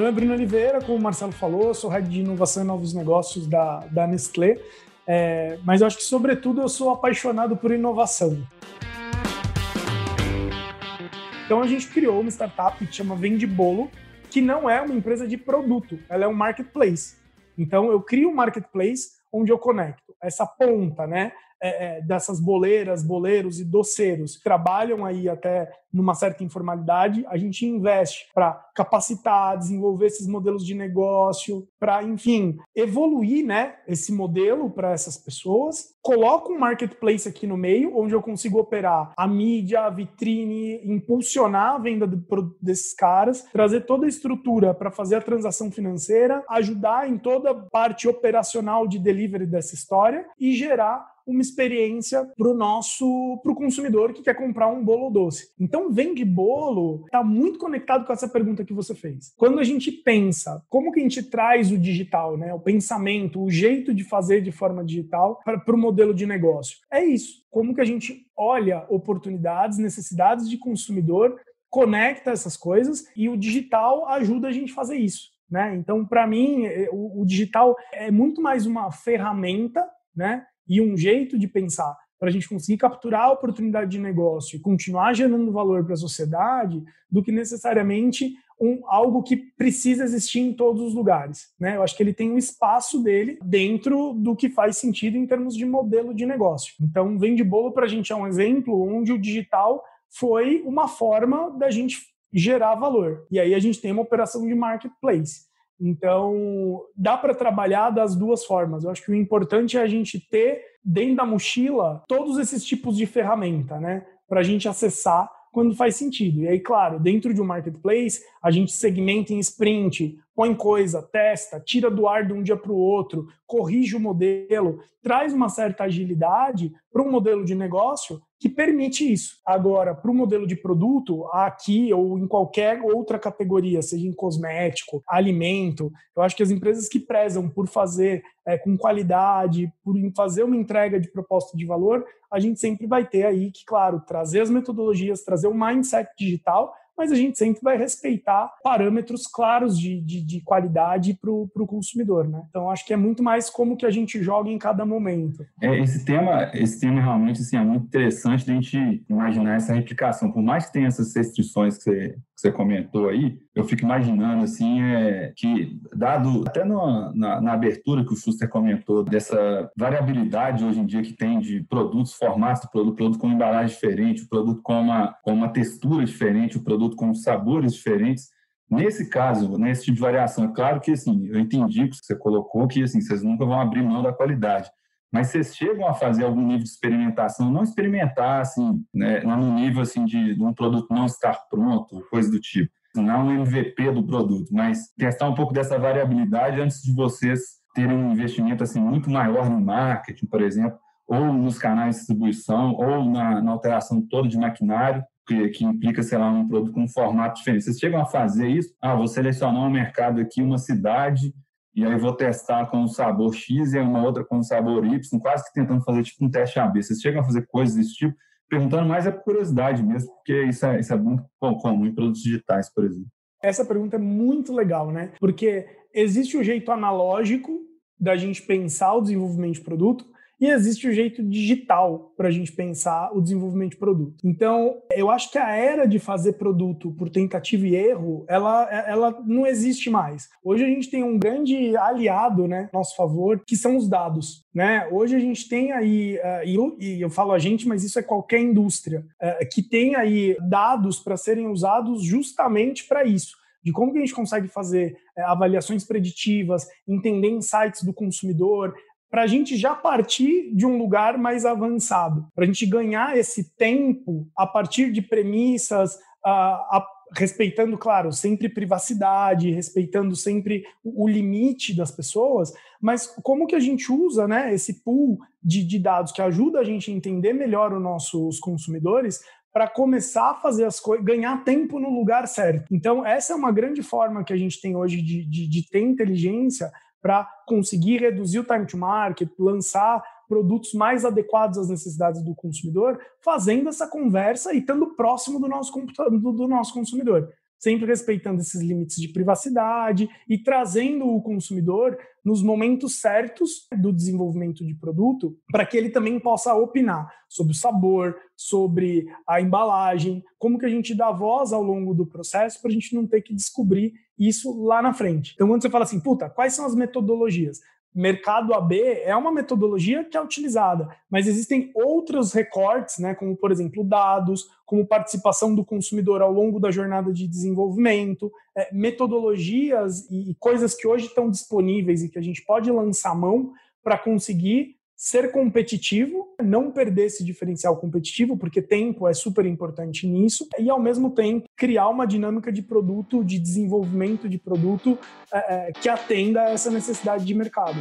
nome é Bruno Oliveira, como o Marcelo falou, sou head de inovação e novos negócios da, da Nestlé, é, mas eu acho que, sobretudo, eu sou apaixonado por inovação. Então a gente criou uma startup que chama Vende Bolo, que não é uma empresa de produto, ela é um marketplace. Então eu crio um marketplace onde eu conecto essa ponta, né? É, é, dessas boleiras, boleiros e doceiros que trabalham aí até numa certa informalidade, a gente investe para capacitar, desenvolver esses modelos de negócio, para, enfim, evoluir né, esse modelo para essas pessoas. Coloco um marketplace aqui no meio, onde eu consigo operar a mídia, a vitrine, impulsionar a venda desses caras, trazer toda a estrutura para fazer a transação financeira, ajudar em toda a parte operacional de delivery dessa história e gerar uma experiência para o nosso para o consumidor que quer comprar um bolo doce. Então, vende bolo está muito conectado com essa pergunta que você fez. Quando a gente pensa como que a gente traz o digital, né, o pensamento, o jeito de fazer de forma digital para o modelo de negócio, é isso. Como que a gente olha oportunidades, necessidades de consumidor, conecta essas coisas e o digital ajuda a gente a fazer isso. Né? Então, para mim, é, o, o digital é muito mais uma ferramenta né, e um jeito de pensar para a gente conseguir capturar a oportunidade de negócio e continuar gerando valor para a sociedade do que necessariamente um, algo que precisa existir em todos os lugares. Né? Eu acho que ele tem um espaço dele dentro do que faz sentido em termos de modelo de negócio. Então, Vende Bolo para a gente é um exemplo onde o digital foi uma forma da gente gerar valor. E aí a gente tem uma operação de marketplace. Então, dá para trabalhar das duas formas. Eu acho que o importante é a gente ter dentro da mochila todos esses tipos de ferramenta, né? Para a gente acessar quando faz sentido. E aí, claro, dentro de um marketplace, a gente segmenta em sprint, põe coisa, testa, tira do ar de um dia para o outro, corrige o modelo, traz uma certa agilidade para um modelo de negócio que permite isso. Agora, para o modelo de produto, aqui ou em qualquer outra categoria, seja em cosmético, alimento, eu acho que as empresas que prezam por fazer é, com qualidade, por fazer uma entrega de proposta de valor, a gente sempre vai ter aí que, claro, trazer as metodologias, trazer o mindset digital, mas a gente sempre vai respeitar parâmetros claros de, de, de qualidade para o consumidor, né? Então, acho que é muito mais como que a gente joga em cada momento. É, esse tema, esse tema realmente assim, é muito interessante a gente imaginar essa replicação. Por mais que tenha essas restrições que você, que você comentou aí, eu fico imaginando assim é, que, dado até no, na, na, abertura que o Schuster comentou, dessa variabilidade hoje em dia que tem de produtos, formatos produto, produto com embalagem diferente, o produto com uma, com uma textura diferente, o produto com sabores diferentes. Nesse caso, nesse tipo de variação, é claro que assim, eu entendi que você colocou que assim, vocês nunca vão abrir mão da qualidade. Mas vocês chegam a fazer algum nível de experimentação, não experimentar assim, né, no nível assim de, de um produto não estar pronto, coisa do tipo não um MVP do produto, mas testar um pouco dessa variabilidade antes de vocês terem um investimento assim muito maior no marketing, por exemplo, ou nos canais de distribuição, ou na, na alteração toda de maquinário, que, que, implica, sei lá, um produto com um formato diferente. Vocês chegam a fazer isso? Ah, vou selecionar um mercado aqui, uma cidade, e aí vou testar com o sabor X e uma outra com o sabor Y, quase que tentando fazer tipo um teste AB. Vocês chegam a fazer coisas desse tipo? Perguntando mais é por curiosidade mesmo, porque isso é, isso é muito comum em produtos digitais, por exemplo. Essa pergunta é muito legal, né? Porque existe o jeito analógico da gente pensar o desenvolvimento de produto e existe o jeito digital para a gente pensar o desenvolvimento de produto. Então, eu acho que a era de fazer produto por tentativa e erro, ela, ela não existe mais. Hoje a gente tem um grande aliado, né, nosso favor, que são os dados. Né? Hoje a gente tem aí, uh, e, eu, e, eu, falo a gente, mas isso é qualquer indústria, uh, que tem aí dados para serem usados justamente para isso de como que a gente consegue fazer é, avaliações preditivas, entender insights do consumidor, para a gente já partir de um lugar mais avançado, para a gente ganhar esse tempo a partir de premissas, respeitando, claro, sempre privacidade, respeitando sempre o, limite das pessoas, mas como que a gente usa né, esse pool de, de dados que ajuda a gente a entender melhor os nossos consumidores para começar a fazer as coisas, ganhar tempo no lugar certo. Então, essa é uma grande forma que a gente tem hoje de, de, de ter inteligência para conseguir reduzir o time to market, lançar produtos mais adequados às necessidades do consumidor, fazendo essa conversa e estando próximo do nosso, do, do nosso consumidor. Sempre respeitando esses limites de privacidade e trazendo o consumidor nos momentos certos do desenvolvimento de produto para que ele também possa opinar sobre o sabor, sobre a embalagem, como que a gente dá voz ao longo do processo para a gente não ter que descobrir isso lá na frente. Então, quando você fala assim, puta, quais são as metodologias? Mercado AB é uma metodologia que é utilizada, mas existem outros recortes, né, como por exemplo dados, como participação do consumidor ao longo da jornada de desenvolvimento, é, metodologias e, e coisas que hoje estão disponíveis e que a gente pode lançar mão para conseguir ser competitivo, não perder esse diferencial competitivo, porque tempo é super importante nisso, e ao mesmo tempo criar uma dinâmica de produto, de desenvolvimento de produto é, é, que atenda a essa necessidade de mercado.